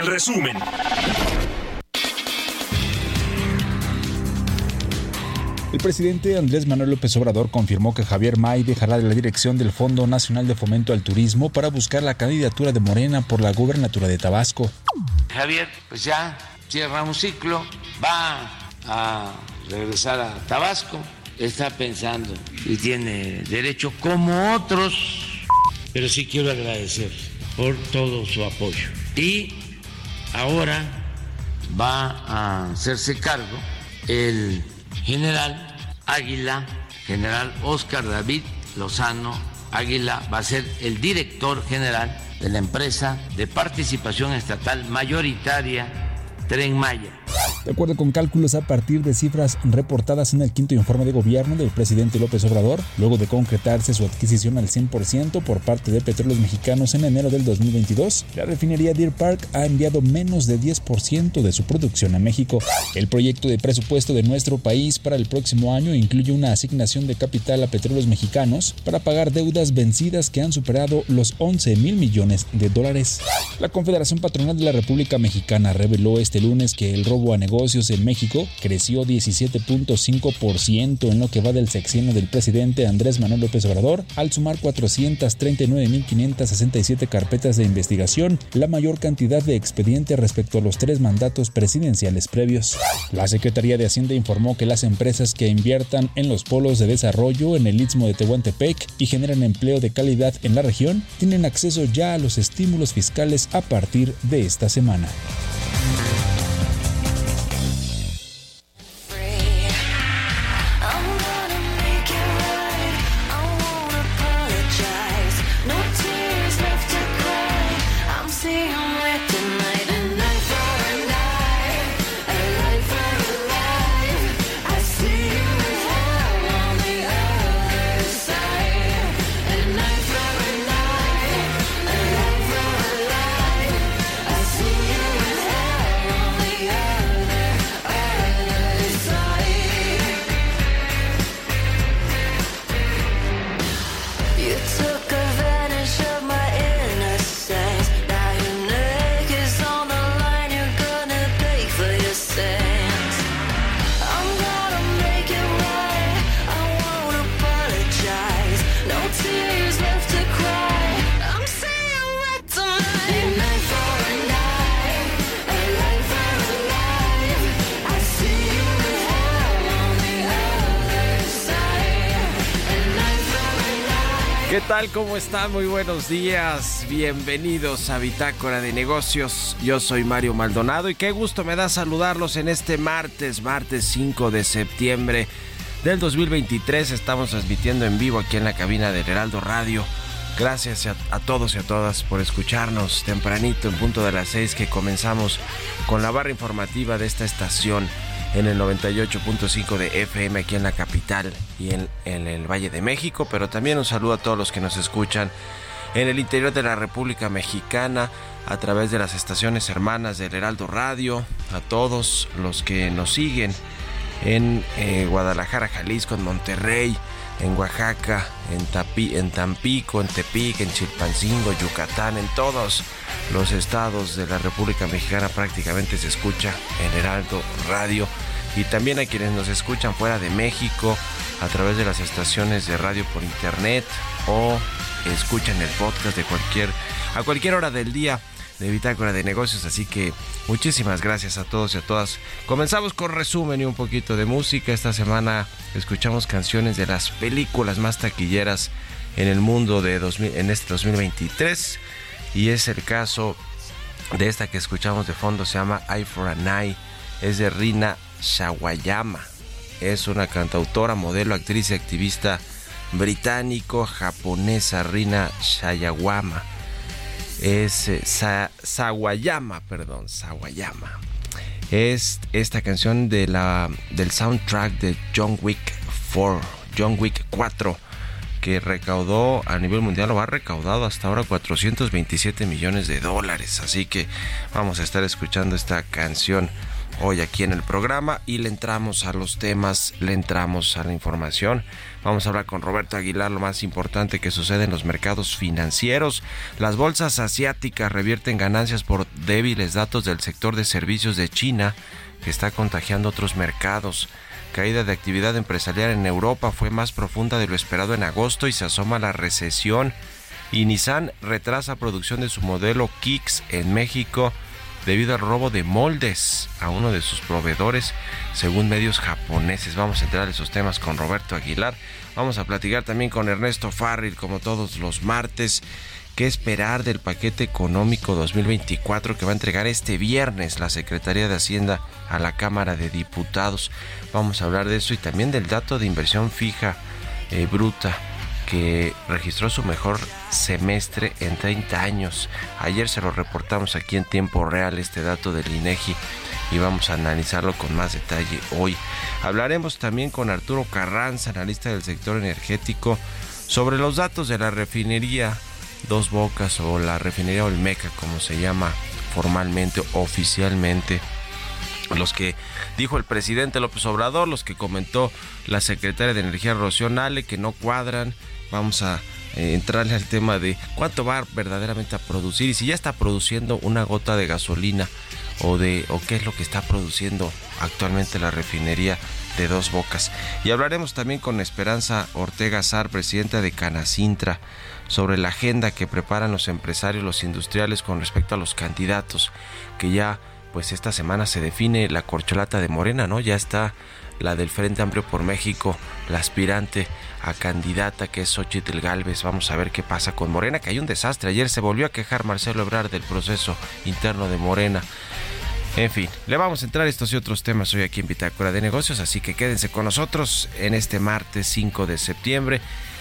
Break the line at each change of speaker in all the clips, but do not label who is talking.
El resumen.
El presidente Andrés Manuel López Obrador confirmó que Javier May dejará de la dirección del Fondo Nacional de Fomento al Turismo para buscar la candidatura de Morena por la gubernatura de Tabasco.
Javier, pues ya cierra un ciclo, va a regresar a Tabasco, está pensando y tiene derecho como otros, pero sí quiero agradecer por todo su apoyo. Y ahora va a hacerse cargo el general Águila, general Oscar David Lozano Águila, va a ser el director general de la empresa de participación estatal mayoritaria Tren Maya.
De acuerdo con cálculos a partir de cifras reportadas en el quinto informe de gobierno del presidente López Obrador, luego de concretarse su adquisición al 100% por parte de Petróleos Mexicanos en enero del 2022, la refinería Deer Park ha enviado menos de 10% de su producción a México. El proyecto de presupuesto de nuestro país para el próximo año incluye una asignación de capital a Petróleos Mexicanos para pagar deudas vencidas que han superado los 11 mil millones de dólares. La Confederación Patronal de la República Mexicana reveló este lunes que el robo a negocios en México creció 17.5% en lo que va del sexenio del presidente Andrés Manuel López Obrador, al sumar 439.567 carpetas de investigación, la mayor cantidad de expedientes respecto a los tres mandatos presidenciales previos. La Secretaría de Hacienda informó que las empresas que inviertan en los polos de desarrollo en el Istmo de Tehuantepec y generan empleo de calidad en la región tienen acceso ya a los estímulos fiscales a partir de esta semana.
Tal? ¿Cómo están? Muy buenos días. Bienvenidos a Bitácora de Negocios. Yo soy Mario Maldonado y qué gusto me da saludarlos en este martes, martes 5 de septiembre del 2023. Estamos transmitiendo en vivo aquí en la cabina del Heraldo Radio. Gracias a, a, todos y a todas por escucharnos tempranito en punto de las 6 que comenzamos con la barra informativa de esta estación en el 98.5 de FM aquí en la capital y en, el Valle de México, pero también un saludo a todos los que nos escuchan en el interior de la República Mexicana a través de las estaciones hermanas del Heraldo Radio, a todos los que nos siguen en eh, Guadalajara, Jalisco, en Monterrey, en Oaxaca, en, en Tampico, en Tepic, en Chilpancingo, Yucatán, en todos los estados de la República Mexicana prácticamente se escucha en Heraldo Radio. Y también a quienes nos escuchan fuera de México a través de las estaciones de radio por internet o escuchan el podcast de cualquier a cualquier hora del día de Bitácora de Negocios, así que muchísimas gracias a todos y a todas. Comenzamos con resumen y un poquito de música. Esta semana escuchamos canciones de las películas más taquilleras en el mundo de 2000, en este 2023 y es el caso de esta que escuchamos de fondo, se llama Eye for an Eye, es de Rina Shawayama, es una cantautora, modelo, actriz y activista británico-japonesa, Rina Shayawama, es eh, Sawayama, perdón, Sawayama. Es esta canción de la, del soundtrack de John Wick 4, John Wick 4 que recaudó a nivel mundial lo ha recaudado hasta ahora 427 millones de dólares. Así que vamos a estar escuchando esta canción hoy aquí en el programa y le entramos a los temas, le entramos a la información. Vamos a hablar con Roberto Aguilar lo más importante que sucede en los mercados financieros. Las bolsas asiáticas revierten ganancias por débiles datos del sector de servicios de China que está contagiando otros mercados caída de actividad empresarial en Europa fue más profunda de lo esperado en agosto y se asoma la recesión. Y Nissan retrasa producción de su modelo Kicks en México debido al robo de moldes a uno de sus proveedores, según medios japoneses. Vamos a entrar en esos temas con Roberto Aguilar. Vamos a platicar también con Ernesto Farril, como todos los martes qué esperar del paquete económico 2024 que va a entregar este viernes la Secretaría de Hacienda a la Cámara de Diputados. Vamos a hablar de eso y también del dato de inversión fija eh, bruta que registró su mejor semestre en 30 años. Ayer se lo reportamos aquí en tiempo real este dato del INEGI y vamos a analizarlo con más detalle hoy. Hablaremos también con Arturo Carranza, analista del sector energético, sobre los datos de la refinería Dos Bocas o la refinería Olmeca, como se llama formalmente, oficialmente. Los que dijo el presidente López Obrador, los que comentó la secretaria de Energía Rocío que no cuadran. Vamos a eh, entrarle al tema de cuánto va verdaderamente a producir y si ya está produciendo una gota de gasolina o de o qué es lo que está produciendo actualmente la refinería de Dos Bocas. Y hablaremos también con Esperanza Ortega Sar, presidenta de Canacintra, sobre la agenda que preparan los empresarios, los industriales con respecto a los candidatos, que ya pues esta semana se define la corcholata de Morena, ¿no? Ya está la del Frente Amplio por México, la aspirante a candidata que es Xochitl Galvez. Vamos a ver qué pasa con Morena, que hay un desastre. Ayer se volvió a quejar Marcelo Ebrard del proceso interno de Morena. En fin, le vamos a entrar estos y otros temas hoy aquí en Bitácora de Negocios, así que quédense con nosotros en este martes 5 de septiembre,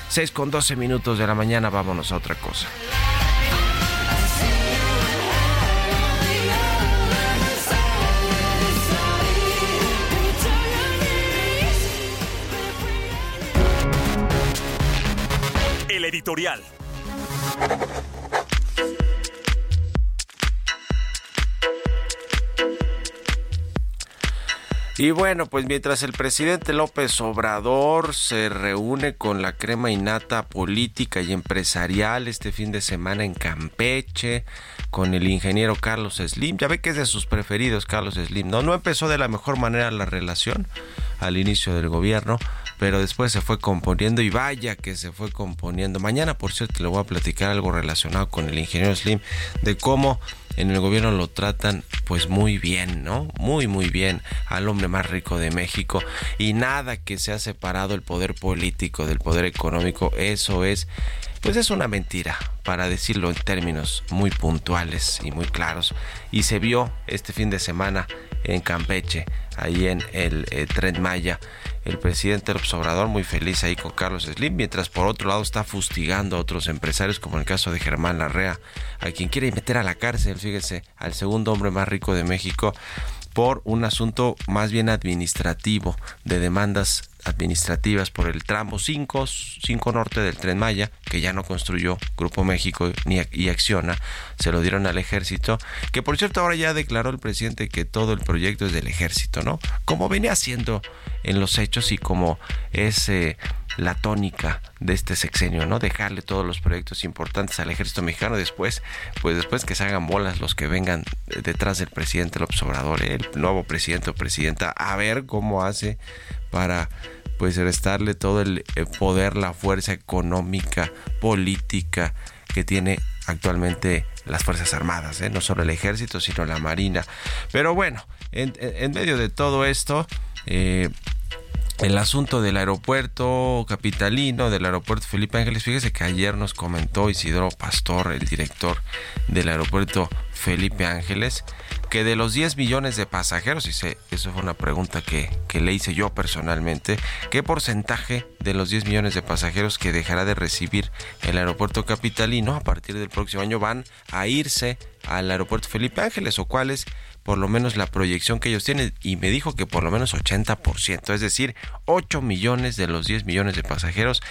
6 con 12 minutos de la mañana, vámonos a otra cosa.
Editorial.
Y bueno, pues mientras el presidente López Obrador se reúne con la crema innata política y empresarial este fin de semana en Campeche, con el ingeniero Carlos Slim, ya ve que es de sus preferidos Carlos Slim, ¿no? No empezó de la mejor manera la relación al inicio del gobierno, pero después se fue componiendo y vaya que se fue componiendo. Mañana, por cierto, le voy a platicar algo relacionado con el ingeniero Slim, de cómo en el gobierno lo tratan pues muy bien, ¿no? Muy muy bien al hombre más rico de México y nada que se ha separado el poder político del poder económico, eso es pues es una mentira, para decirlo en términos muy puntuales y muy claros. Y se vio este fin de semana en Campeche, ahí en el eh, Tren Maya, el presidente López Obrador muy feliz ahí con Carlos Slim, mientras por otro lado está fustigando a otros empresarios, como el caso de Germán Larrea, a quien quiere meter a la cárcel, fíjese, al segundo hombre más rico de México, por un asunto más bien administrativo de demandas administrativas por el tramo 5, 5 norte del tren Maya, que ya no construyó Grupo México ni, y Acciona, se lo dieron al ejército, que por cierto ahora ya declaró el presidente que todo el proyecto es del ejército, ¿no? Como venía haciendo en los hechos y como es eh, la tónica de este sexenio, ¿no? Dejarle todos los proyectos importantes al ejército mexicano después, pues después que se hagan bolas los que vengan detrás del presidente López Obrador, ¿eh? el nuevo presidente o presidenta, a ver cómo hace para pues restarle todo el poder, la fuerza económica, política que tiene actualmente las Fuerzas Armadas, ¿eh? no solo el ejército, sino la Marina. Pero bueno, en, en medio de todo esto, eh, el asunto del aeropuerto capitalino, del aeropuerto Felipe Ángeles, fíjese que ayer nos comentó Isidro Pastor, el director del aeropuerto Felipe Ángeles, que de los 10 millones de pasajeros, y sé, eso fue una pregunta que, que, le hice yo personalmente, ¿qué porcentaje de los 10 millones de pasajeros que dejará de recibir el aeropuerto capitalino a partir del próximo año van a irse al aeropuerto Felipe Ángeles o cuáles por lo menos la proyección que ellos tienen y me dijo que por lo menos 80%, es decir, 8 millones de los 10 millones de pasajeros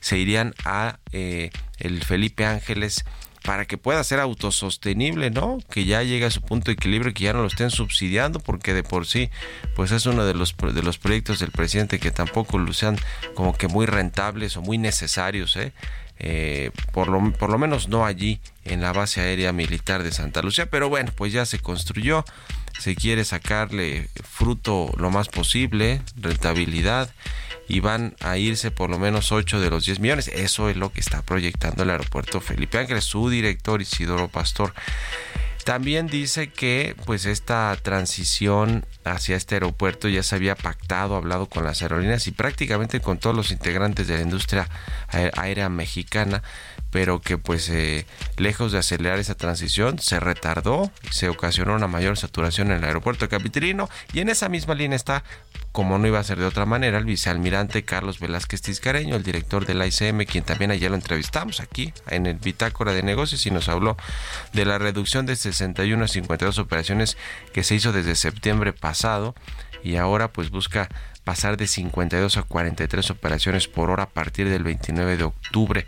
se irían a eh, el Felipe Ángeles para que pueda ser autosostenible, ¿no? Que ya llegue a su punto de equilibrio que ya no lo estén subsidiando, porque de por sí, pues es uno de los, de los proyectos del presidente que tampoco lucen como que muy rentables o muy necesarios, ¿eh? Eh, por, lo, por lo menos no allí en la base aérea militar de Santa Lucía, pero bueno, pues ya se construyó, se quiere sacarle fruto lo más posible, rentabilidad, y van a irse por lo menos 8 de los 10 millones. Eso es lo que está proyectando el aeropuerto Felipe Ángeles, su director Isidoro Pastor. También dice que pues esta transición hacia este aeropuerto ya se había pactado, hablado con las aerolíneas y prácticamente con todos los integrantes de la industria aérea mexicana, pero que pues eh, lejos de acelerar esa transición se retardó se ocasionó una mayor saturación en el aeropuerto capitalino y en esa misma línea está como no iba a ser de otra manera, el vicealmirante Carlos Velázquez Tiscareño, el director de la ICM, quien también ayer lo entrevistamos aquí en el Bitácora de Negocios y nos habló de la reducción de 61 a 52 operaciones que se hizo desde septiembre pasado y ahora pues busca pasar de 52 a 43 operaciones por hora a partir del 29 de octubre.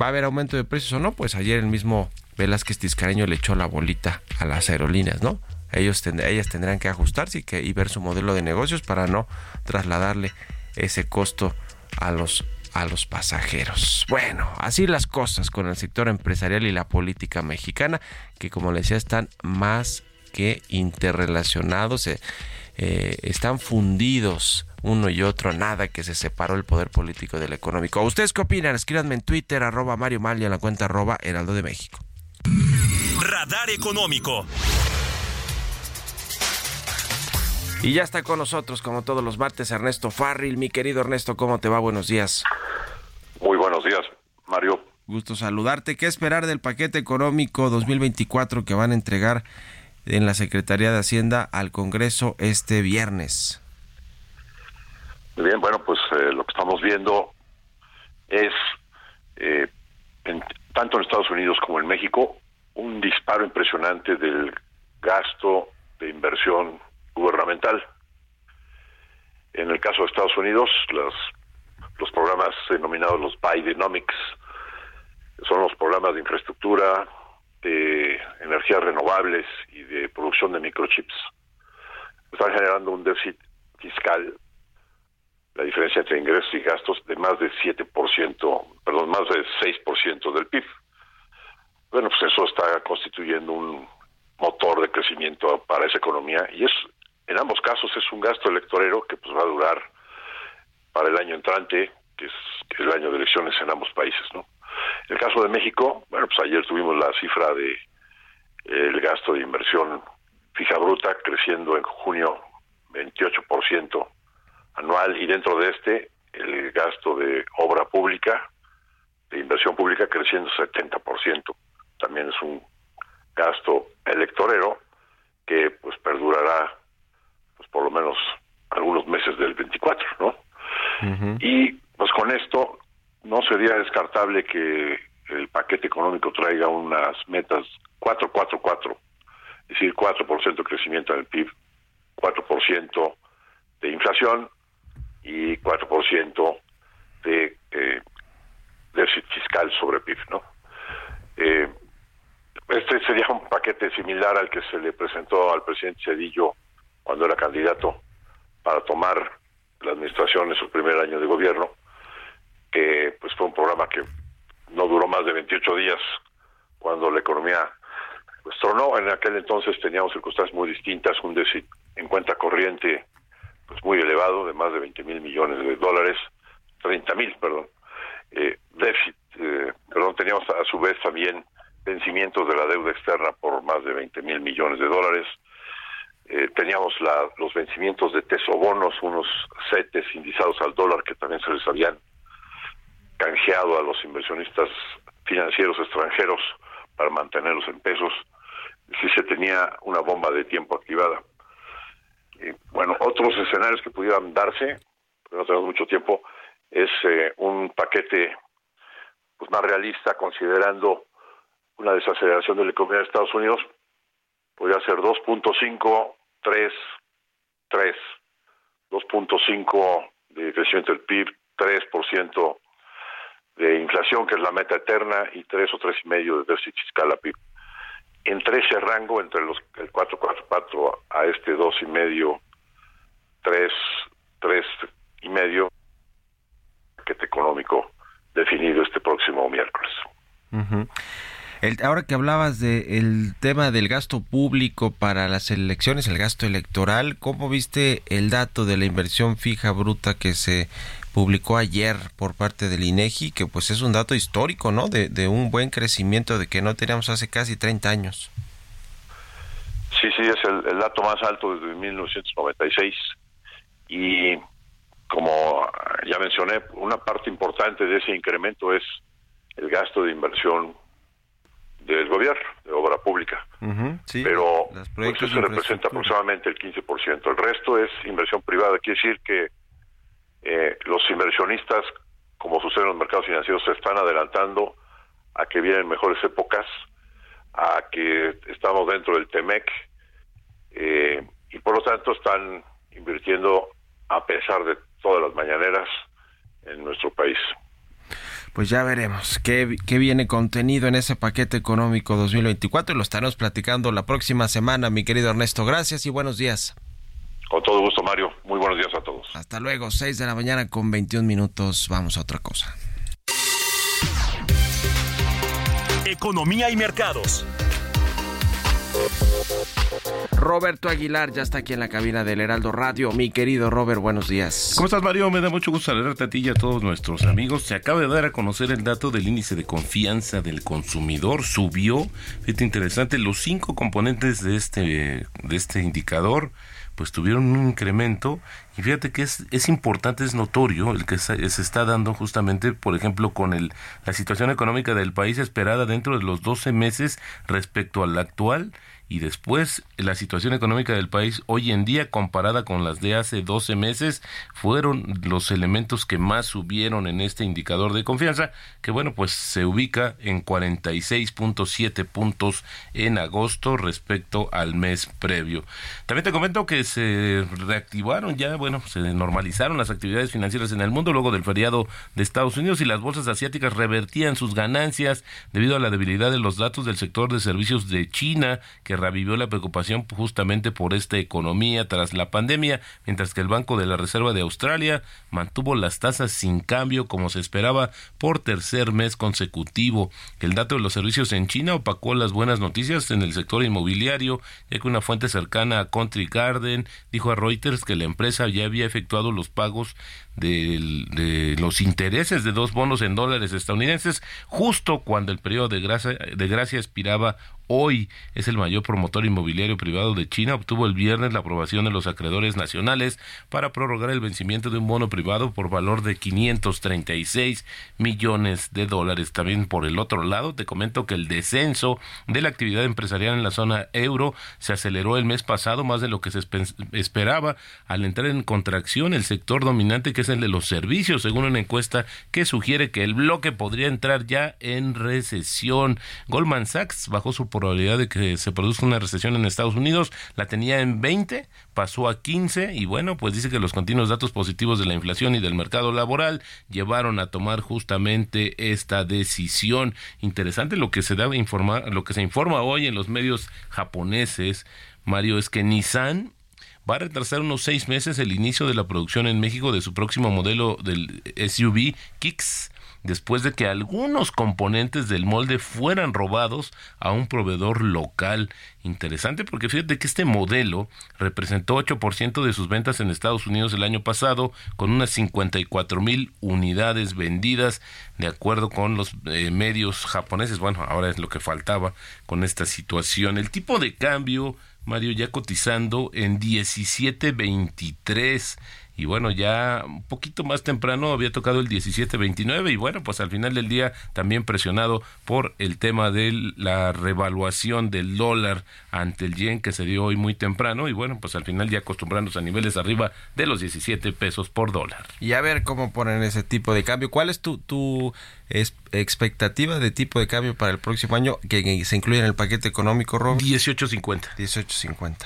¿Va a haber aumento de precios o no? Pues ayer el mismo Velázquez Tiscareño le echó la bolita a las aerolíneas, ¿no? ellos ellas tendrán que ajustarse y, ver su modelo de negocios para no trasladarle ese costo a los a los pasajeros. Bueno, así las cosas con el sector empresarial y la política mexicana, que como les decía están más que interrelacionados, eh, eh, están fundidos uno y otro, nada que se separó el poder político del económico. ¿Ustedes qué opinan? Escríbanme en Twitter, arroba Mario Mal y en la cuenta arroba Heraldo de México.
Radar Económico.
Y ya está con nosotros, como todos los martes, Ernesto Farril. Mi querido Ernesto, ¿cómo te va? Buenos días.
Muy buenos días, Mario.
Gusto saludarte. ¿Qué esperar del paquete económico 2024 que van a entregar en la Secretaría de Hacienda al Congreso este viernes?
Bien, bueno, pues eh, lo que estamos viendo es, eh, tanto en Estados Unidos como en México, un disparo impresionante del gasto de inversión gubernamental. En el caso de Estados Unidos, los, los programas denominados los Bidenomics son los programas de infraestructura, de energías renovables y de producción de microchips. Están generando un déficit fiscal, la diferencia entre ingresos y gastos, de más de 7%, perdón, más de 6% del PIB. Bueno, pues eso está constituyendo un motor de crecimiento para esa economía y es en ambos casos es un gasto electorero que pues va a durar para el año entrante, que es, el año de elecciones en ambos países, ¿no? El caso de México, bueno, pues ayer tuvimos la cifra de el gasto de inversión fija bruta creciendo en junio 28% anual y dentro de este el gasto de obra pública, de inversión pública creciendo 70%. También es un gasto electorero que pues perdurará pues por lo menos algunos meses del 24, ¿no? Y pues con esto no sería descartable que el paquete económico traiga unas metas 4-4-4, es decir, 4% de crecimiento en el PIB, 4% de inflación y 4% de eh, déficit fiscal sobre PIB, ¿no? Eh, este sería un paquete similar al que se le presentó al presidente Cedillo cuando era candidato para tomar la administración en su primer año de gobierno, que pues fue un programa que no duró más de 28 días cuando la economía pues tronó. En aquel entonces teníamos circunstancias muy distintas, un déficit en cuenta corriente pues muy elevado de más de 20 mil millones de dólares, 30 mil, perdón, eh, déficit, eh, perdón, teníamos a su vez también vencimientos de la deuda externa por más de 20 mil millones de dólares, eh, teníamos la, los vencimientos de tesobonos, unos CETES indizados al dólar que también se les habían canjeado a los inversionistas financieros extranjeros para mantenerlos en pesos, si se tenía una bomba de tiempo activada. bueno, otros escenarios que pudieran darse, no tenemos mucho tiempo, es eh, un paquete pues más realista considerando una desaceleración de la economía de Estados Unidos, podría ser 2.5, 3, 3, 2.5 de crecimiento del PIB, 3% de inflación, que es la meta eterna, y 3 o 3,5 de déficit fiscal a PIB. Entre ese rango, entre los el 4,44 a este 2,5, 3, 3 y medio, paquete económico definido este próximo miércoles
ahora que hablabas del tema del gasto público para las elecciones, el gasto electoral, ¿cómo viste el dato de la inversión fija bruta que se publicó ayer por parte del INEGI, que pues es un dato histórico, ¿no? De, de un buen crecimiento de que no teníamos hace casi 30 años.
Sí, sí, es el, el dato más alto desde 1996 y como ya mencioné, una parte importante de ese incremento es el gasto de inversión del gobierno, de obra pública. Pero pues, eso representa aproximadamente el 15%. El resto es inversión privada. Quiere decir que eh, los inversionistas, como sucede en los mercados financieros, se están adelantando a que vienen mejores épocas, a que estamos dentro del TEMEC, eh, y por lo tanto están invirtiendo a pesar de todas las mañaneras en nuestro país.
Pues ya veremos qué, qué, viene contenido en ese paquete económico 2024 y lo estaremos platicando la próxima semana, mi querido Ernesto. Gracias y buenos días.
Con todo gusto, Mario. Muy buenos días a todos.
Hasta luego, 6 de la mañana con 21 minutos. Vamos a otra cosa.
Economía y mercados.
Roberto Aguilar ya está aquí en la cabina del Heraldo Radio. Mi querido Robert, buenos días.
¿Cómo estás, Mario? Me da mucho gusto saludarte a ti y a todos nuestros amigos. Se acaba de dar a conocer el dato del índice de confianza del consumidor. Subió, fíjate interesante, los cinco componentes de este, de este indicador pues tuvieron un incremento y fíjate que es, es importante, es notorio el que se, está dando justamente, por ejemplo, con el, la situación económica del país esperada dentro de los 12 meses respecto al actual y después la situación económica del país hoy en día comparada con las de hace 12 meses fueron los elementos que más subieron en este indicador de confianza que bueno pues se ubica en 46.7 puntos en agosto respecto al mes previo. También te comento que se reactivaron ya, bueno, se normalizaron las actividades financieras en el mundo luego del feriado de Estados Unidos y las bolsas asiáticas revertían sus ganancias debido a la debilidad de los datos del sector de servicios de China que revivió la preocupación justamente por esta economía tras la pandemia, mientras que el Banco de la Reserva de Australia mantuvo las tasas sin cambio como se esperaba por tercer mes consecutivo. El dato de los servicios en China opacó las buenas noticias en el sector inmobiliario, ya que una fuente cercana a Country Garden dijo a Reuters que la empresa ya había efectuado los pagos de, los intereses de dos bonos en dólares estadounidenses justo cuando el periodo de gracia, de gracia expiraba hoy. Es el mayor promotor inmobiliario privado de China. Obtuvo el viernes la aprobación de los acreedores nacionales para prorrogar el vencimiento de un bono privado por valor de 536 millones de dólares. También por el otro lado, te comento que el descenso de la actividad empresarial en la zona euro se aceleró el mes pasado más de lo que se esperaba al entrar en contracción el sector dominante que el de los servicios, según una encuesta que sugiere que el bloque podría entrar ya en recesión. Goldman Sachs bajó su probabilidad de que se produzca una recesión en Estados Unidos, la tenía en 20, pasó a 15 y bueno, pues dice que los continuos datos positivos de la inflación y del mercado laboral llevaron a tomar justamente esta decisión. Interesante lo que se da informar, lo que se informa hoy en los medios japoneses, Mario, es que Nissan va a retrasar unos seis meses el inicio de la producción en México de su próximo modelo del SUV Kicks después de que algunos componentes del molde fueran robados a un proveedor local. Interesante porque fíjate que este modelo representó 8% de sus ventas en Estados Unidos el año pasado, con unas 54 mil unidades vendidas, de acuerdo con los eh, medios japoneses. Bueno, ahora es lo que faltaba con esta situación. El tipo de cambio Mario, ya cotizando en 17.23 y bueno, ya un poquito más temprano había tocado el 17.29 y bueno, pues al final del día también presionado por el tema de la revaluación del dólar ante el yen que se dio hoy muy temprano y bueno, pues al final ya acostumbrándose a niveles arriba de los 17 pesos por dólar.
Y a ver cómo ponen ese tipo de cambio. ¿Cuál es tu, tu expectativa de tipo de cambio para el próximo año que, se incluye en el paquete económico, Rob?
18.50.
18.50.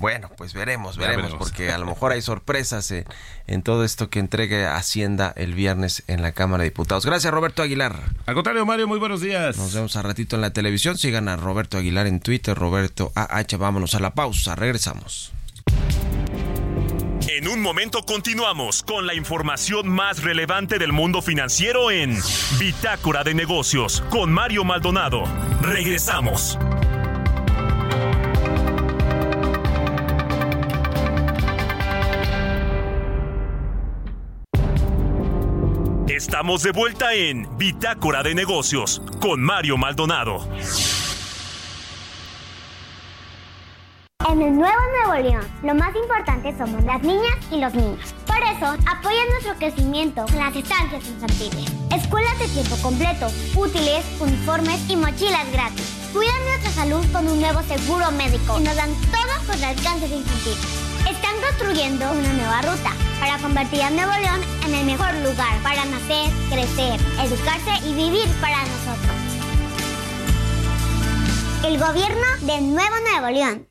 Bueno, pues veremos, veremos, porque a lo mejor hay sorpresas en, todo esto que entregue Hacienda el viernes en la Cámara de Diputados. Gracias, Roberto Aguilar.
Al contrario, Mario, muy buenos días.
Nos vemos a ratito en la televisión. Sigan a Roberto Aguilar en Twitter, Roberto AH. Vámonos a la pausa, regresamos.
En un momento continuamos con la información más relevante del mundo financiero en Bitácora de Negocios con Mario Maldonado. Regresamos. Estamos de vuelta en Bitácora de Negocios con Mario Maldonado.
En el nuevo Nuevo León, lo más importante somos las niñas y los niños. Por eso, apoya nuestro crecimiento en las estancias infantiles. Escuelas de tiempo completo, útiles, uniformes y mochilas gratis. Cuidan nuestra salud con un nuevo seguro médico y nos dan todo contra el cáncer infantil. Están construyendo una nueva ruta para convertir a Nuevo León en el mejor lugar para nacer, crecer, educarse y vivir para nosotros. El gobierno de Nuevo Nuevo León.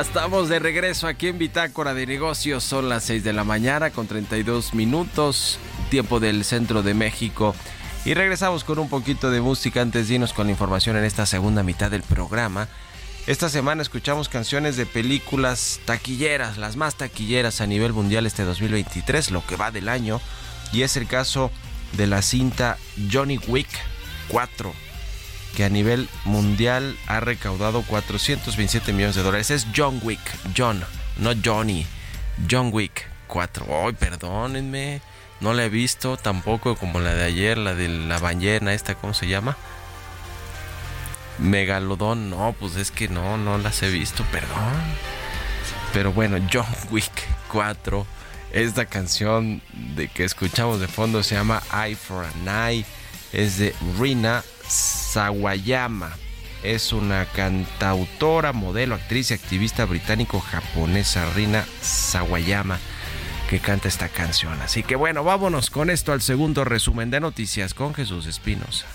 Estamos de regreso aquí en Bitácora de Negocios. Son las 6 de la mañana con 32 minutos, tiempo del centro de México. Y regresamos con un poquito de música antes de irnos con la información en esta segunda mitad del programa. Esta semana escuchamos canciones de películas taquilleras, las más taquilleras a nivel mundial este 2023, lo que va del año. Y es el caso de la cinta Johnny Wick 4 que a nivel mundial ha recaudado 427 millones de dólares. Es John Wick, John, no Johnny. John Wick 4. Ay, perdónenme. No la he visto tampoco como la de ayer, la de la ballena, esta, ¿cómo se llama? Megalodón, no, pues es que no, no las he visto, perdón. Pero bueno, John Wick 4. Esta canción de que escuchamos de fondo se llama Eye for an Eye. Es de Rina Sawayama. Es una cantautora, modelo, actriz y activista británico-japonesa Rina Sawayama que canta esta canción. Así que bueno, vámonos con esto al segundo resumen de noticias con Jesús Espinosa.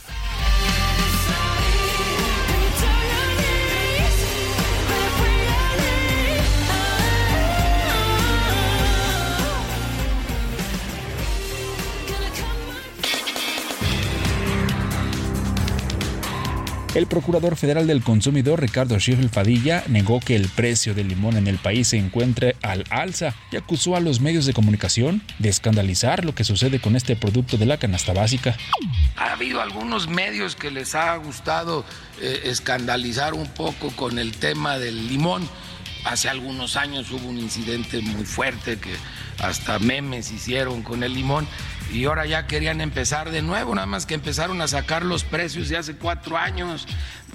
El procurador federal del consumidor Ricardo Schiffel Fadilla negó que el precio del limón en el país se encuentre al alza y acusó a los medios de comunicación de escandalizar lo que sucede con este producto de la canasta básica.
Ha habido algunos medios que les ha gustado eh, escandalizar un poco con el tema del limón. Hace algunos años hubo un incidente muy fuerte que hasta memes hicieron con el limón y ahora ya querían empezar de nuevo, nada más que empezaron a sacar los precios de hace cuatro años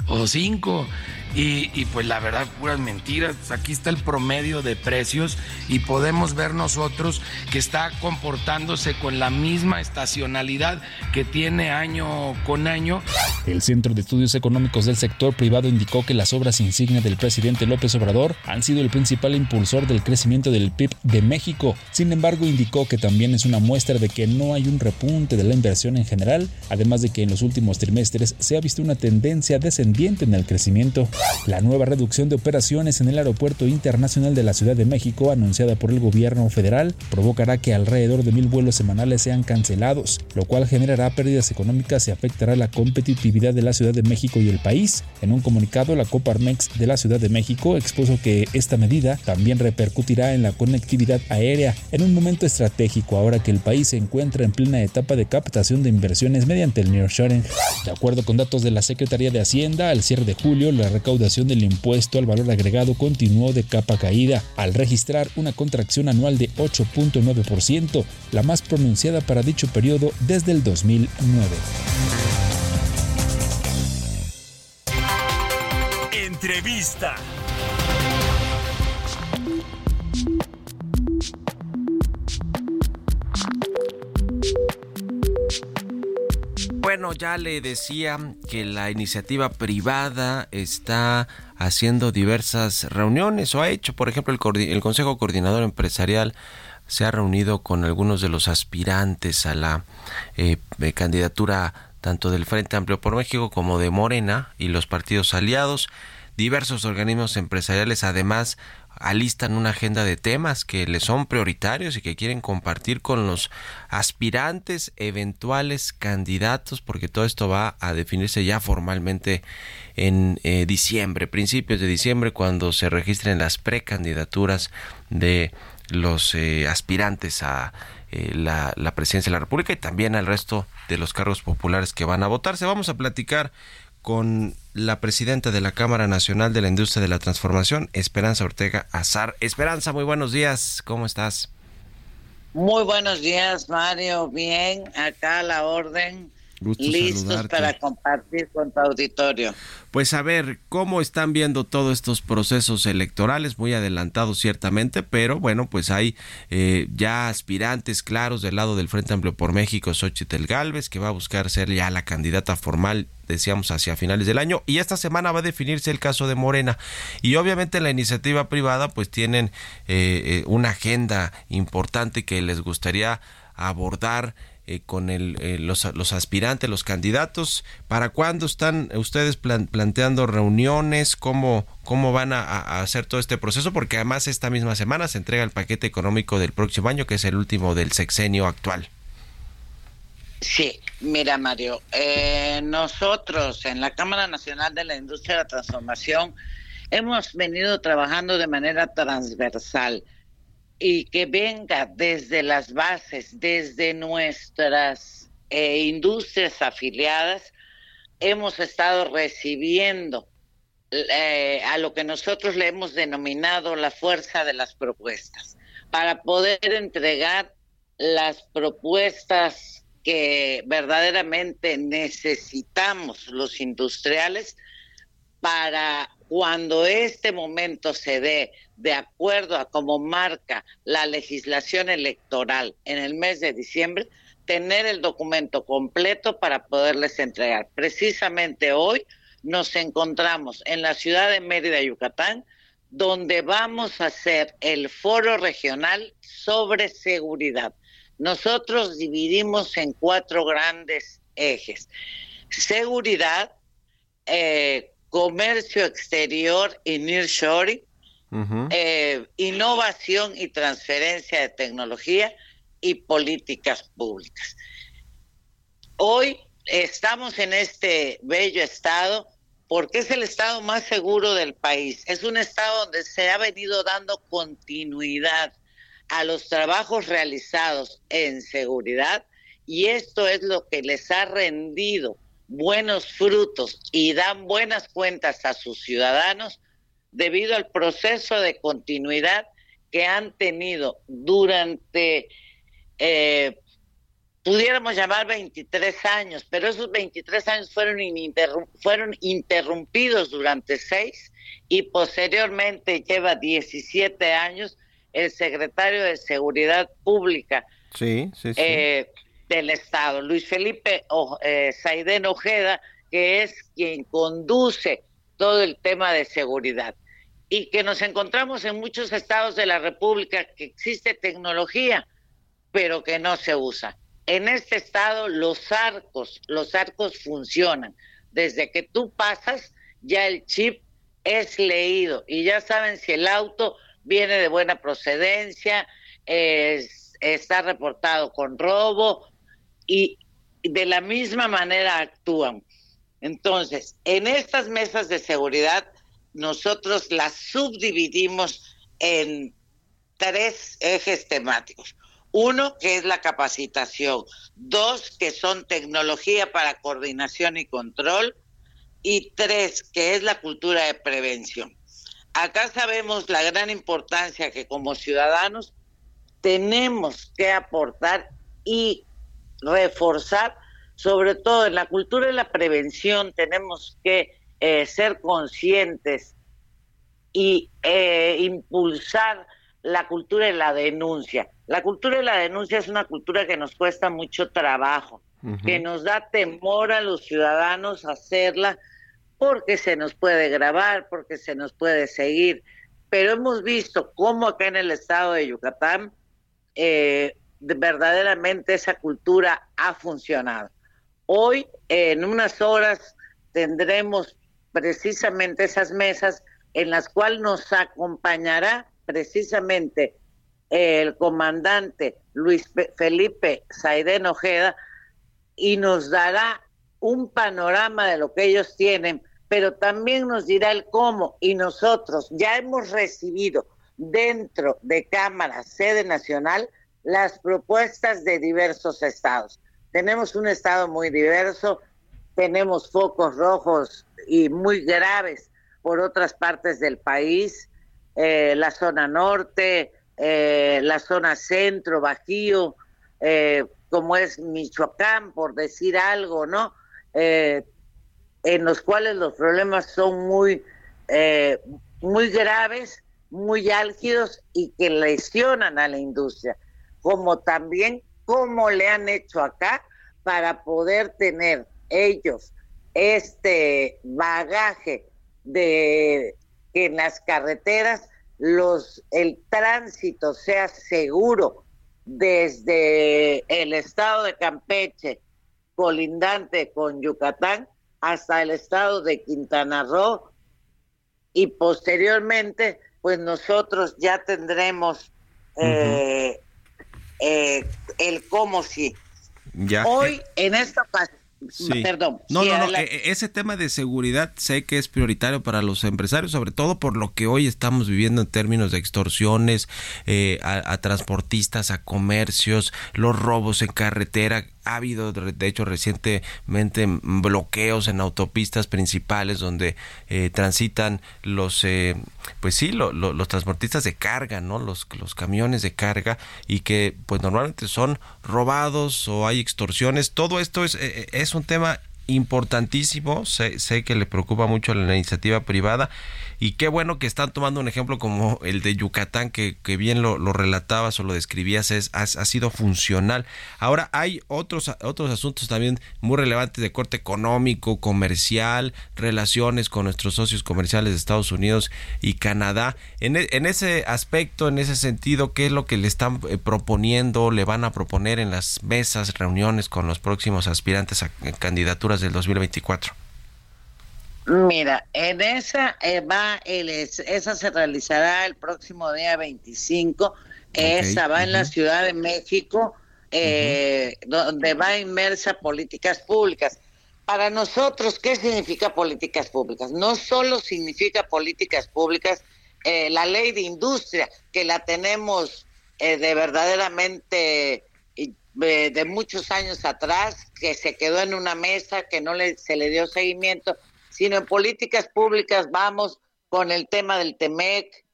o cinco. Y, pues la verdad, puras mentiras. Aquí está el promedio de precios y podemos ver nosotros que está comportándose con la misma estacionalidad que tiene año con año.
El Centro de Estudios Económicos del Sector Privado indicó que las obras insignia del presidente López Obrador han sido el principal impulsor del crecimiento del PIB de México. Sin embargo, indicó que también es una muestra de que no hay un repunte de la inversión en general, además de que en los últimos trimestres se ha visto una tendencia descendiente en el crecimiento. La nueva reducción de operaciones en el Aeropuerto Internacional de la Ciudad de México, anunciada por el gobierno federal, provocará que alrededor de mil vuelos semanales sean cancelados, lo cual generará pérdidas económicas y afectará la competitividad de la Ciudad de México y el país. En un comunicado, la Coparmex de la Ciudad de México expuso que esta medida también repercutirá en la conectividad aérea en un momento estratégico ahora que el país se encuentra en plena etapa de captación de inversiones mediante el nearshoring. De acuerdo con datos de la Secretaría de Hacienda, al cierre de julio, la recaudación del impuesto al valor agregado continuó de capa caída, al registrar una contracción anual de 8.9%, la más pronunciada para dicho periodo desde el 2009.
Entrevista.
Bueno, ya le decía que la iniciativa privada está haciendo diversas reuniones o ha hecho, por ejemplo, el, Consejo Coordinador Empresarial se ha reunido con algunos de los aspirantes a la eh, candidatura tanto del Frente Amplio por México como de Morena y los partidos aliados. Diversos organismos empresariales además alistan una agenda de temas que les son prioritarios y que quieren compartir con los aspirantes, eventuales candidatos, porque todo esto va a definirse ya formalmente en eh, diciembre, principios de diciembre, cuando se registren las precandidaturas de los eh, aspirantes a eh, la, la presidencia de la República y también al resto de los cargos populares que van a votarse. Vamos a platicar con la presidenta de la Cámara Nacional de la Industria de la Transformación, Esperanza Ortega Azar. Esperanza, muy buenos días, ¿cómo estás?
Muy buenos días, Mario. Bien, acá a la orden.
Gusto
listos
saludarte.
para compartir con tu auditorio.
Pues a ver, ¿cómo están viendo todos estos procesos electorales? Muy adelantados ciertamente, pero bueno, pues hay eh, ya aspirantes claros del lado del Frente Amplio por México, Xochitl Galvez, que va a buscar ser ya la candidata formal decíamos hacia finales del año y esta semana va a definirse el caso de Morena y obviamente la iniciativa privada pues tienen eh, eh, una agenda importante que les gustaría abordar eh, con el, eh, los, los aspirantes, los candidatos. ¿Para cuándo están ustedes plan- planteando reuniones? ¿Cómo, cómo van a, hacer todo este proceso? Porque además esta misma semana se entrega el paquete económico del próximo año, que es el último del sexenio actual.
Sí, mira Mario, eh, nosotros en la Cámara Nacional de la Industria de la Transformación hemos venido trabajando de manera transversal y que venga desde las bases, desde nuestras eh, industrias afiliadas, hemos estado recibiendo eh, a lo que nosotros le hemos denominado la fuerza de las propuestas, para poder entregar las propuestas que verdaderamente necesitamos los industriales para cuando este momento se dé de acuerdo a cómo marca la legislación electoral en el mes de diciembre, tener el documento completo para poderles entregar. Precisamente hoy nos encontramos en la ciudad de Mérida, Yucatán, donde vamos a hacer el foro regional sobre seguridad. Nosotros dividimos en cuatro grandes ejes. Seguridad, eh, comercio exterior y nearshoring, eh, innovación y transferencia de tecnología y políticas públicas. Hoy estamos en este bello estado porque es el estado más seguro del país. Es un estado donde se ha venido dando continuidad a los trabajos realizados en seguridad y esto es lo que les ha rendido buenos frutos y dan buenas cuentas a sus ciudadanos debido al proceso de continuidad que han tenido durante, eh, pudiéramos llamar 23 años, pero esos 23 años fueron, ininterrum- fueron interrumpidos durante seis y posteriormente lleva 17 años el secretario de Seguridad Pública
Sí, sí, sí.
eh, del Estado, Luis Felipe o, eh, Ojeda, que es quien conduce todo el tema de seguridad. Y que nos encontramos en muchos estados de la República que existe tecnología, pero que no se usa. En este estado los arcos, los arcos funcionan. Desde que tú pasas, ya el chip es leído y ya saben si el auto viene de buena procedencia, es- está reportado con robo y de la misma manera actúan. Entonces, en estas mesas de seguridad, nosotros las subdividimos en tres ejes temáticos. Uno, que es la capacitación. Dos, que son tecnología para coordinación y control. Y tres, que es la cultura de prevención. Acá sabemos la gran importancia que como ciudadanos tenemos que aportar y reforzar, sobre todo en la cultura de la prevención, tenemos que eh, ser conscientes y eh, impulsar la cultura de la denuncia. La cultura de la denuncia es una cultura que nos cuesta mucho trabajo, que nos da temor a los ciudadanos hacerla porque se nos puede grabar, porque se nos puede seguir. Pero hemos visto cómo acá en el estado de Yucatán eh, verdaderamente esa cultura ha funcionado. Hoy, en unas horas, tendremos precisamente esas mesas en las cuales nos acompañará precisamente el comandante Luis Pe- Felipe Saidén Ojeda y nos dará un panorama de lo que ellos tienen, pero también nos dirá el cómo y nosotros ya hemos recibido dentro de Cámara, sede nacional, las propuestas de diversos estados. Tenemos un estado muy diverso, tenemos focos rojos y muy graves por otras partes del país, eh, la zona norte, eh, la zona centro, Bajío, eh, como es Michoacán, por decir algo, ¿no? En los cuales los problemas son muy, muy graves, muy álgidos y que lesionan a la industria, como también cómo le han hecho acá para poder tener ellos este bagaje de que en las carreteras los el tránsito sea seguro desde el estado de Campeche colindante con Yucatán hasta el estado de Quintana Roo y posteriormente pues nosotros ya tendremos eh, eh, el cómo sí.
Ya.
Hoy en esta ocasión,
Sí.
perdón,
No, no, no.
adelante.
e- Ese tema de seguridad sé que es prioritario para los empresarios, sobre todo por lo que hoy estamos viviendo en términos de extorsiones eh, a, a transportistas, a comercios, los robos en carretera. Ha habido, de hecho, recientemente bloqueos en autopistas principales donde eh, transitan los, eh, pues sí, lo- lo- los transportistas de carga, ¿no? Los, los camiones de carga y que, pues normalmente son robados o hay extorsiones. Todo esto es, eh, es un tema importantísimo, sé, sé que le preocupa mucho la iniciativa privada y qué bueno que están tomando un ejemplo como el de Yucatán que, bien lo, lo relatabas o lo describías, es, ha, ha sido funcional. Ahora hay otros, otros asuntos también muy relevantes de corte económico, comercial, relaciones con nuestros socios comerciales de Estados Unidos y Canadá. En, e- en ese aspecto, en ese sentido, ¿qué es lo que le están eh, proponiendo, le van a proponer en las mesas, reuniones con los próximos aspirantes a eh, candidaturas del 2024?
Mira, en esa eh, va el, es- esa se realizará el próximo día 25. Esa va en la Ciudad de México, eh, donde va inmersa políticas públicas. Para nosotros, ¿qué significa políticas públicas? No solo significa políticas públicas eh, la ley de industria, que la tenemos eh, de verdaderamente eh, de muchos años atrás, que se quedó en una mesa, que no le, se le dio seguimiento, sino en políticas públicas vamos con el tema del TEMEC,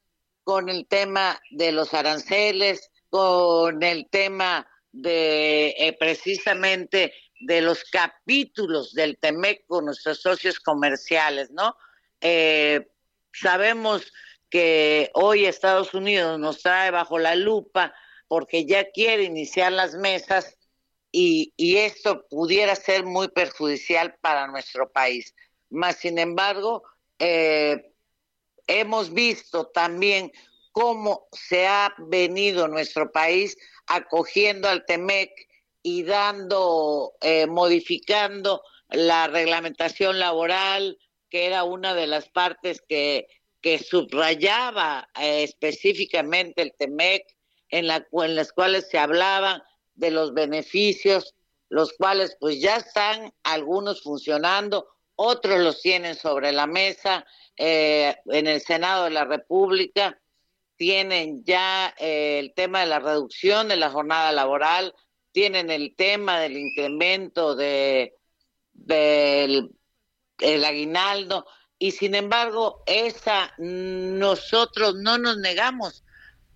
con el tema de los aranceles, con el tema de eh, precisamente de los capítulos del TEMEC con nuestros socios comerciales, ¿no? Eh, sabemos que hoy Estados Unidos nos trae bajo la lupa porque ya quiere iniciar las mesas y, y esto pudiera ser muy perjudicial para nuestro país. Más sin embargo, eh, hemos visto también cómo se ha venido nuestro país acogiendo al TEMEC y dando, eh, modificando la reglamentación laboral, que era una de las partes que, que subrayaba eh, específicamente el TEMEC, en, la, en las cuales se hablaba de los beneficios, los cuales pues ya están algunos funcionando, otros los tienen sobre la mesa eh, en el Senado de la República, tienen ya eh, el tema de la reducción de la jornada laboral, tienen el tema del incremento de del el aguinaldo y sin embargo esa nosotros no nos negamos,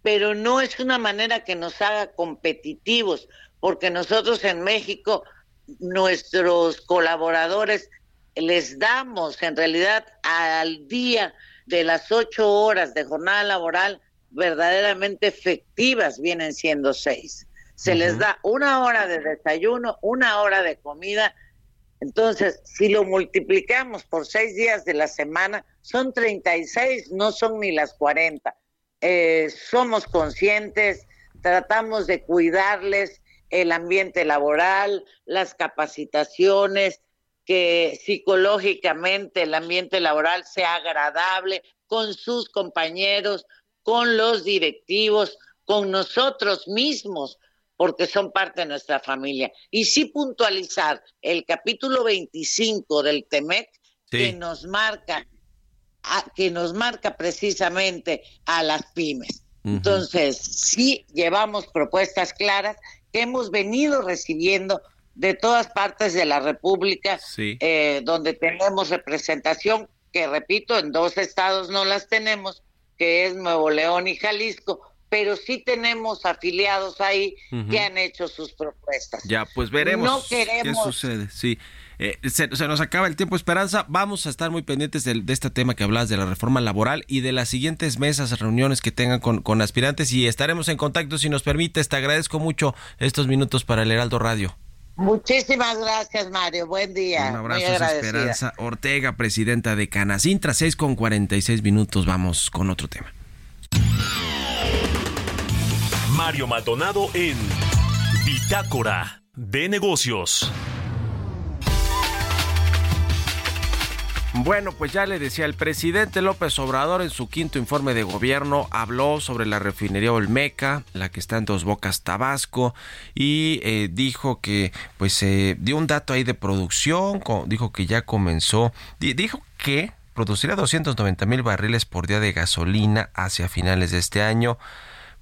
pero no es una manera que nos haga competitivos, porque nosotros en México nuestros colaboradores les damos en realidad al día de las ocho horas de jornada laboral verdaderamente efectivas vienen siendo seis. Se les da una hora de desayuno, una hora de comida. Entonces, si lo multiplicamos por seis días de la semana, son 36, no son ni las 40. Eh, somos conscientes, tratamos de cuidarles el ambiente laboral, las capacitaciones, que psicológicamente el ambiente laboral sea agradable con sus compañeros, con los directivos, con nosotros mismos, porque son parte de nuestra familia. Y sí puntualizar el capítulo 25 del TEMEC que nos marca a- que nos marca precisamente a las pymes. Entonces, sí llevamos propuestas claras que hemos venido recibiendo de todas partes de la República,
Sí.
eh, donde tenemos representación, que repito, en dos estados no las tenemos, que es Nuevo León y Jalisco, pero sí tenemos afiliados ahí que han hecho sus propuestas.
Ya, pues veremos
No
qué
queremos-
sucede. Sí. Eh, se, se nos acaba el tiempo, Esperanza. Vamos a estar muy pendientes del- de, este tema que hablas de la reforma laboral y de las siguientes mesas, reuniones que tengan con, con aspirantes y estaremos en contacto si nos permites. Te agradezco mucho estos minutos para el Heraldo Radio.
Muchísimas gracias, Mario. Buen día.
Un abrazo,
Muy
a. Esperanza Ortega, presidenta de Canacintra, 6 con 46 minutos. Vamos con otro tema.
Mario Maldonado en Bitácora de Negocios.
Bueno, pues ya le decía, el presidente López Obrador en su quinto informe de gobierno habló sobre la refinería Olmeca, la que está en Dos Bocas, Tabasco, y eh, dijo que, pues, eh, dio un dato ahí de producción, dijo que ya comenzó, di- dijo que producirá 290 mil barriles por día de gasolina hacia finales de este año,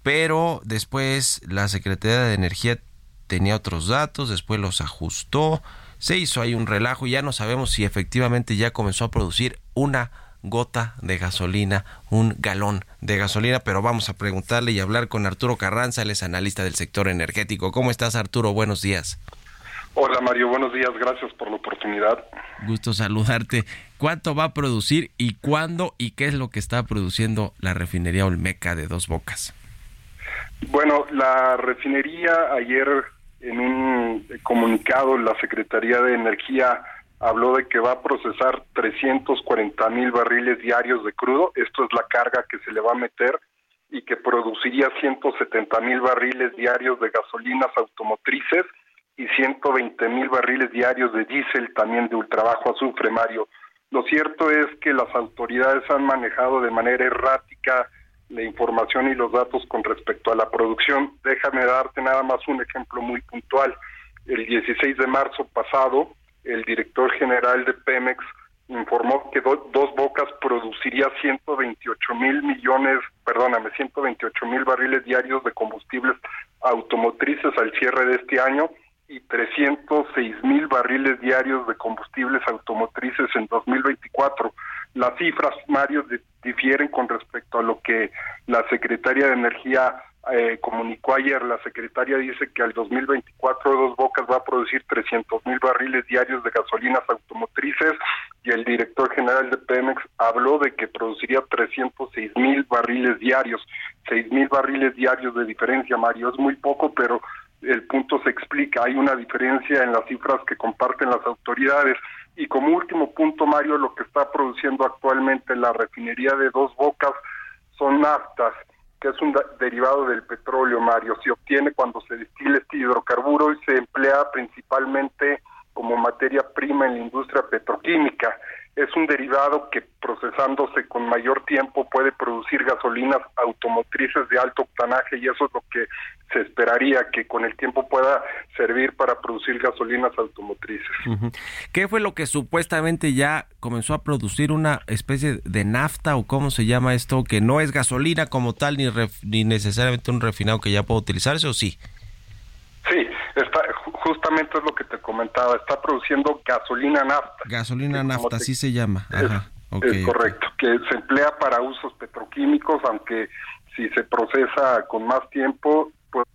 pero después la Secretaría de Energía tenía otros datos, después los ajustó, se hizo ahí un relajo y ya no sabemos si efectivamente ya comenzó a producir una gota de gasolina, un galón de gasolina, pero vamos a preguntarle y hablar con Arturo Carranza, él es analista del sector energético. ¿Cómo estás Arturo? Buenos días.
Hola Mario, buenos días, gracias por la oportunidad.
Gusto saludarte. ¿Cuánto va a producir y cuándo y qué es lo que está produciendo la refinería Olmeca de Dos Bocas?
Bueno, la refinería ayer en un comunicado la Secretaría de Energía habló de que va a procesar 340 mil barriles diarios de crudo, esto es la carga que se le va a meter y que produciría 170 mil barriles diarios de gasolinas automotrices y 120 mil barriles diarios de diésel también de ultrabajo azufre, Mario. Lo cierto es que las autoridades han manejado de manera errática la información y los datos con respecto a la producción. Déjame darte nada más un ejemplo muy puntual. El 16 de marzo pasado, el director general de Pemex informó que Do- Dos Bocas produciría 128 mil millones, perdóname, 128 mil barriles diarios de combustibles automotrices al cierre de este año y 306 mil barriles diarios de combustibles automotrices en 2024. Las cifras, Mario, di- difieren con respecto a lo que la Secretaria de Energía eh, comunicó ayer. La Secretaria dice que al 2024 Dos Bocas va a producir 300 mil barriles diarios de gasolinas automotrices y el director general de Pemex habló de que produciría 306 mil barriles diarios. 6 mil barriles diarios de diferencia, Mario. Es muy poco, pero el punto se explica. Hay una diferencia en las cifras que comparten las autoridades. Y como último punto, Mario, lo que está produciendo actualmente la refinería de Dos Bocas son naftas, que es un derivado del petróleo, Mario. Se obtiene cuando se destila este hidrocarburo y se emplea principalmente como materia prima en la industria petroquímica. Es un derivado que procesándose con mayor tiempo puede producir gasolinas automotrices de alto octanaje y eso es lo que se esperaría que con el tiempo pueda servir para producir gasolinas automotrices.
¿Qué fue lo que supuestamente ya comenzó a producir una especie de nafta o cómo se llama esto que no es gasolina como tal ni, ref- ni necesariamente un refinado que ya pueda utilizarse o sí?
Sí, está, justamente es lo que te comentaba, está produciendo gasolina nafta.
Gasolina nafta, así se llama. Ajá.
es
ok.
correcto, que se emplea para usos petroquímicos, aunque si se procesa con más tiempo puede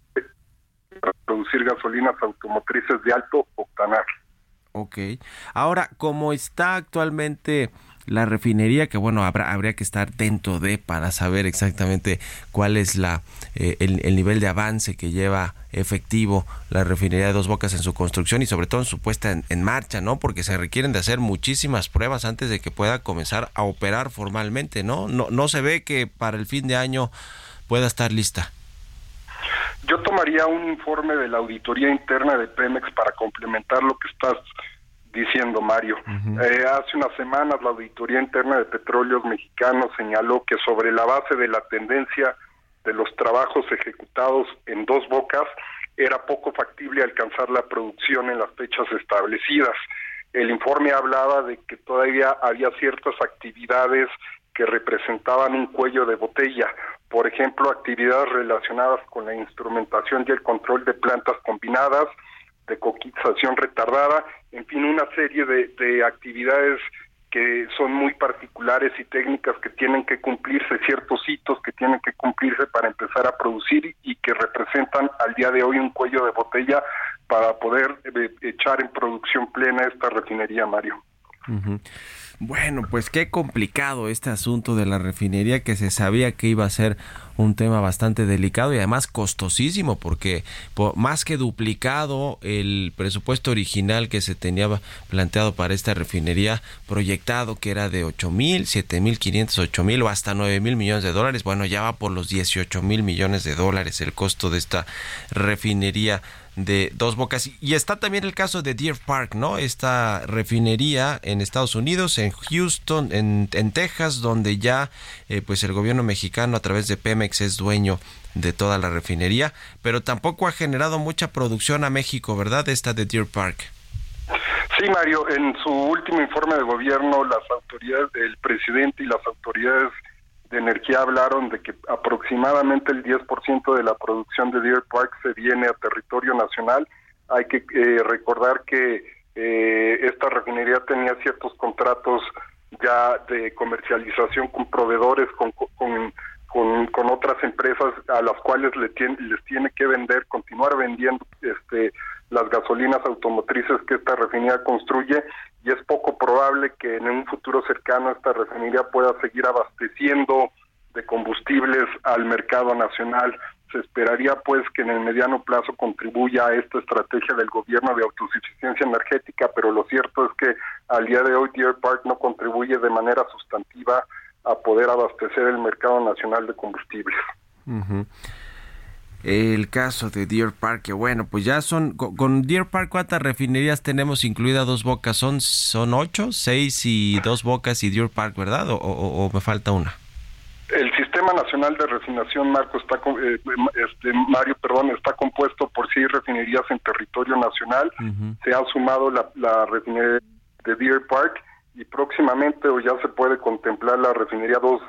producir gasolinas automotrices de alto octanaje.
Ok. Ahora, como está actualmente la refinería, que bueno, habrá, habría que estar dentro de para saber exactamente cuál es la eh, el, el nivel de avance que lleva efectivo la refinería de Dos Bocas en su construcción y sobre todo en su puesta en, en marcha, ¿no? Porque se requieren de hacer muchísimas pruebas antes de que pueda comenzar a operar formalmente, ¿no? No, no se ve que para el fin de año pueda estar lista.
Yo tomaría un informe de la auditoría interna de Pemex para complementar lo que estás diciendo Mario. Eh, hace unas semanas la Auditoría Interna de Petróleos Mexicanos señaló que sobre la base de la tendencia de los trabajos ejecutados en dos bocas, era poco factible alcanzar la producción en las fechas establecidas. El informe hablaba de que todavía había ciertas actividades que representaban un cuello de botella, por ejemplo, actividades relacionadas con la instrumentación y el control de plantas combinadas, de coquización retardada, en fin, una serie de, de actividades que son muy particulares y técnicas que tienen que cumplirse, ciertos hitos que tienen que cumplirse para empezar a producir y que representan al día de hoy un cuello de botella para poder eh, echar en producción plena esta refinería, Mario.
Ujú. Bueno, pues qué complicado este asunto de la refinería que se sabía que iba a ser un tema bastante delicado y además costosísimo porque po- más que duplicado el presupuesto original que se tenía planteado para esta refinería proyectado que era de 8 mil, 7 mil 500, 8 mil o hasta 9 mil millones de dólares. Bueno, ya va por los 18 mil millones de dólares el costo de esta refinería de Dos Bocas. Y está también el caso de Deer Park, ¿no? Esta refinería en Estados Unidos, en Houston, en, en Texas, donde ya eh, pues el gobierno mexicano a través de Pemex es dueño de toda la refinería, pero tampoco ha generado mucha producción a México, ¿verdad? Esta de Deer Park.
Sí, Mario, en su último informe de gobierno, las autoridades, el presidente y las autoridades de energía hablaron de que aproximadamente el 10% de la producción de Deer Park se viene a territorio nacional. Hay que eh, recordar que eh, esta refinería tenía ciertos contratos ya de comercialización con proveedores, con, con, con, otras empresas a las cuales le tiene, les tiene que vender, continuar vendiendo este las gasolinas automotrices que esta refinería construye y es poco probable que en un futuro cercano esta refinería pueda seguir abasteciendo de combustibles al mercado nacional. Se esperaría pues que en el mediano plazo contribuya a esta estrategia del gobierno de autosuficiencia energética, pero lo cierto es que al día de hoy Deer Park no contribuye de manera sustantiva a poder abastecer el mercado nacional de combustibles.
El caso de Deer Park, que bueno, pues ya son, con, Deer Park, ¿cuántas refinerías tenemos incluida dos bocas? ¿Son, son ocho, seis y dos bocas y Deer Park, verdad? ¿O, o- o me falta una?
El Sistema Nacional de Refinación, Marco, está, eh, este, Mario, perdón, está compuesto por seis refinerías en territorio nacional. Se ha sumado la, la refinería de Deer Park y próximamente o ya se puede contemplar la refinería dos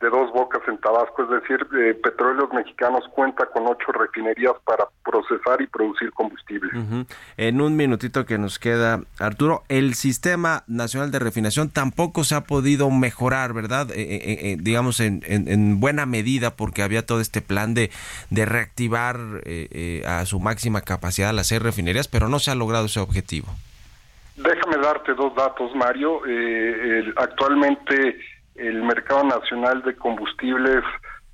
de dos bocas en Tabasco, es decir, eh, Petróleos Mexicanos cuenta con ocho refinerías para procesar y producir combustible.
En un minutito que nos queda, Arturo, el sistema nacional de refinación tampoco se ha podido mejorar, ¿verdad? Eh, eh, eh, digamos en, en- en buena medida porque había todo este plan de, de reactivar a su máxima capacidad las seis refinerías, pero no se ha logrado ese objetivo.
Déjame darte dos datos, Mario. Actualmente el mercado nacional de combustibles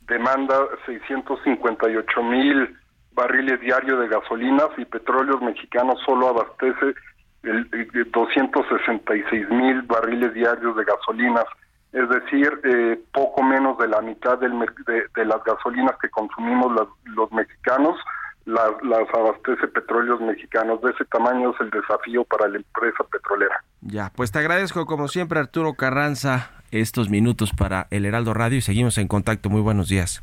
demanda 658 mil barriles diarios de gasolinas y petróleos mexicanos solo abastece el, el 266 mil barriles diarios de gasolinas. Es decir, eh, poco menos de la mitad del de, de las gasolinas que consumimos las- los mexicanos las, las abastece petróleos mexicanos. De ese tamaño es el desafío para la empresa petrolera.
Ya, pues te agradezco como siempre Arturo Carranza estos minutos para el Heraldo Radio y seguimos en contacto. Muy buenos días.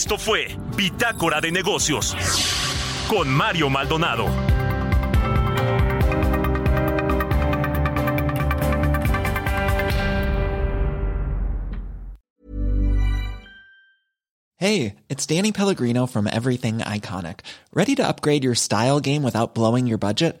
Esto fue Bitácora de Negocios con Mario Maldonado.
Hey, it's Danny Pellegrino from Everything Iconic. Ready to upgrade your style game without blowing your budget?